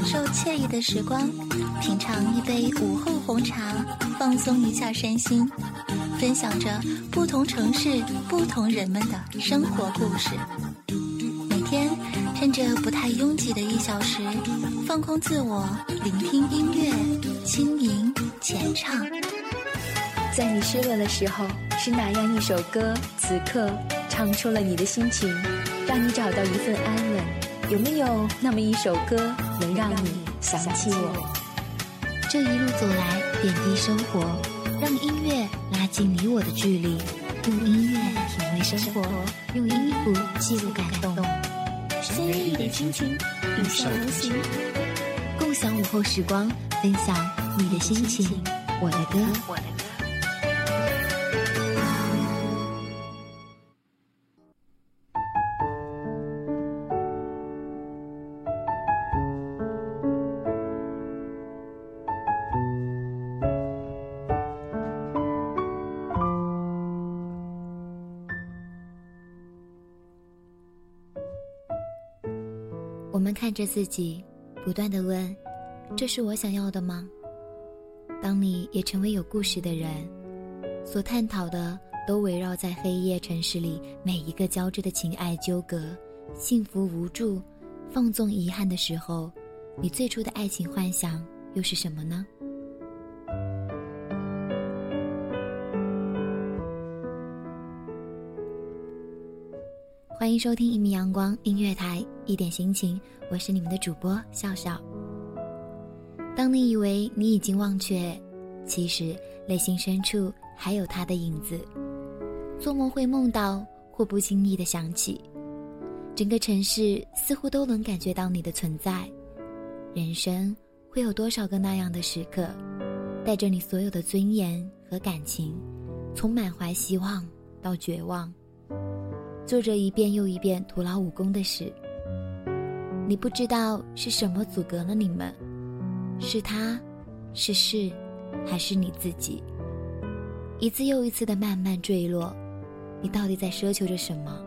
感受惬意的时光，品尝一杯午后红茶，放松一下身心，分享着不同城市、不同人们的生活故事。每天趁着不太拥挤的一小时，放空自我，聆听音乐，轻吟浅唱。在你失落的时候，是哪样一首歌，此刻唱出了你的心情，让你找到一份安？有没有那么一首歌，能让你想起我？这一路走来，点滴生活，让音乐拉近你我的距离，用音乐品味生活，用音符记录感动。先一点心情，与笑同行，共享午后时光，分享你的心情，我的歌。看着自己，不断的问：“这是我想要的吗？”当你也成为有故事的人，所探讨的都围绕在黑夜城市里每一个交织的情爱纠葛、幸福无助、放纵遗憾的时候，你最初的爱情幻想又是什么呢？欢迎收听一米阳光音乐台，一点心情，我是你们的主播笑笑。当你以为你已经忘却，其实内心深处还有他的影子。做梦会梦到，或不经意的想起，整个城市似乎都能感觉到你的存在。人生会有多少个那样的时刻，带着你所有的尊严和感情，从满怀希望到绝望。做着一遍又一遍徒劳无功的事，你不知道是什么阻隔了你们，是他，是事，还是你自己？一次又一次的慢慢坠落，你到底在奢求着什么？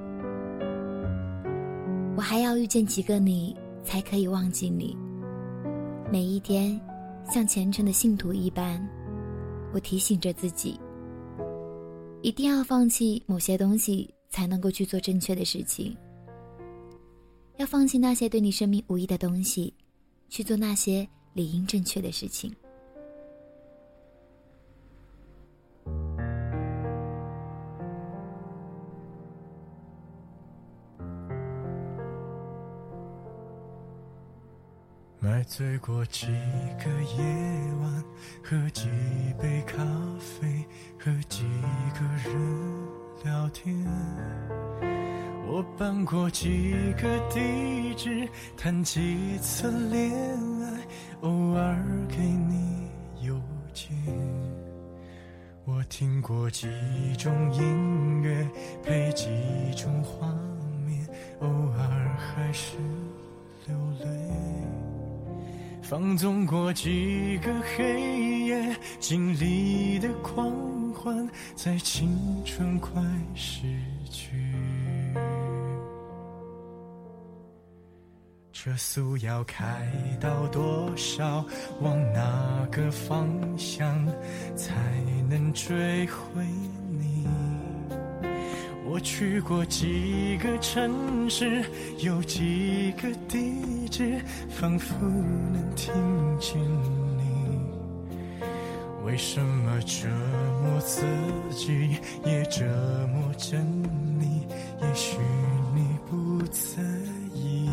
我还要遇见几个你，才可以忘记你？每一天，像虔诚的信徒一般，我提醒着自己，一定要放弃某些东西。才能够去做正确的事情。要放弃那些对你生命无益的东西，去做那些理应正确的事情。买醉过几个夜晚，喝几杯咖啡，和几个人。聊天，我搬过几个地址，谈几次恋爱，偶尔给你邮件。我听过几种音乐，配几种画面，偶尔还是流泪。放纵过几个黑夜，经历的狂欢，在青春快逝去。车速要开到多少？往哪个方向才能追回你？我去过几个城市，有几个地址，仿佛能听见你。为什么折磨自己，也折磨着你？也许你不在意。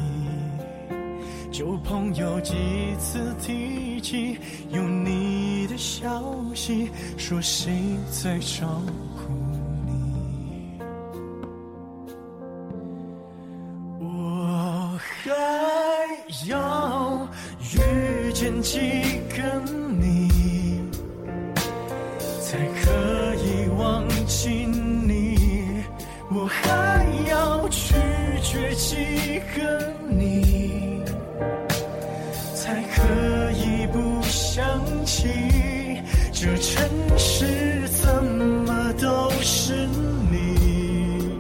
旧朋友几次提起有你的消息，说谁在照顾你？我还？要遇见几个你，个你，才可以不想起？这城市怎么都是你？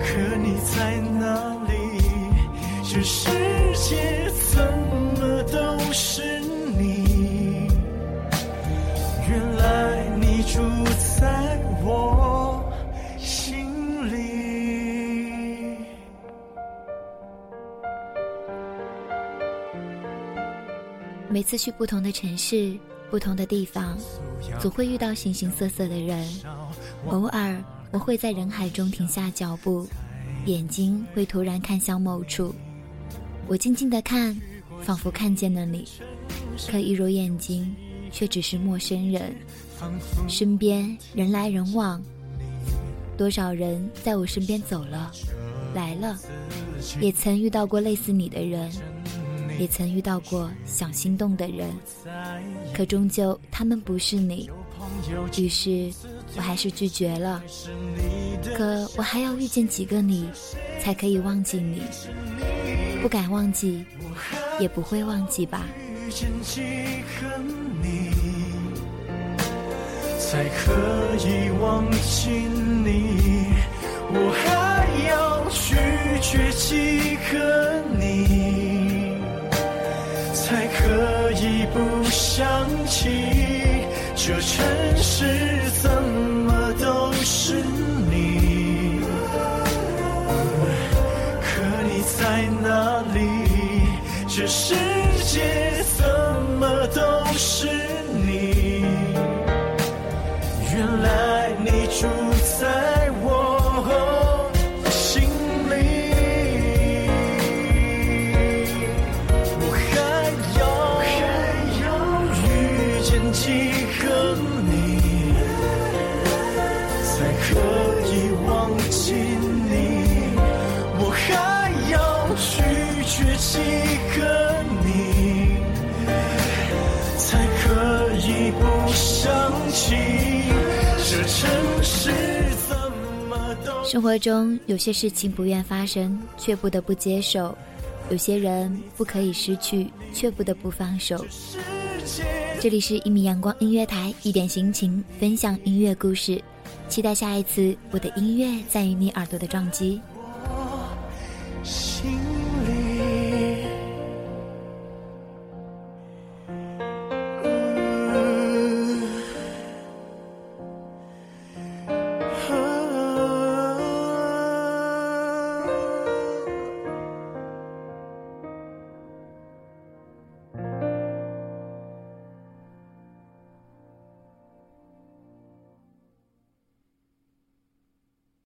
可你在哪里？这世界怎么都是每次去不同的城市、不同的地方，总会遇到形形色色的人。偶尔，我会在人海中停下脚步，眼睛会突然看向某处。我静静的看，仿佛看见了你，可一揉眼睛，却只是陌生人。身边人来人往，多少人在我身边走了，来了，也曾遇到过类似你的人。也曾遇到过想心动的人，可终究他们不是你，于是我还是拒绝了。可我还要遇见几个你，才可以忘记你？不敢忘记，也不会忘记吧。遇见几个你，才可以忘记你？我还要拒绝几个这城市怎么都是你？可你在哪里？这世界怎么都是你？原来你住以忘记你？我还要拒绝几个你，才可以不想起？这城市怎么都生活中有些事情不愿发生，却不得不接受；有些人不可以失去，却不得不放手。这里是一米阳光音乐台，一点心情，分享音乐故事。期待下一次我的音乐在于你耳朵的撞击。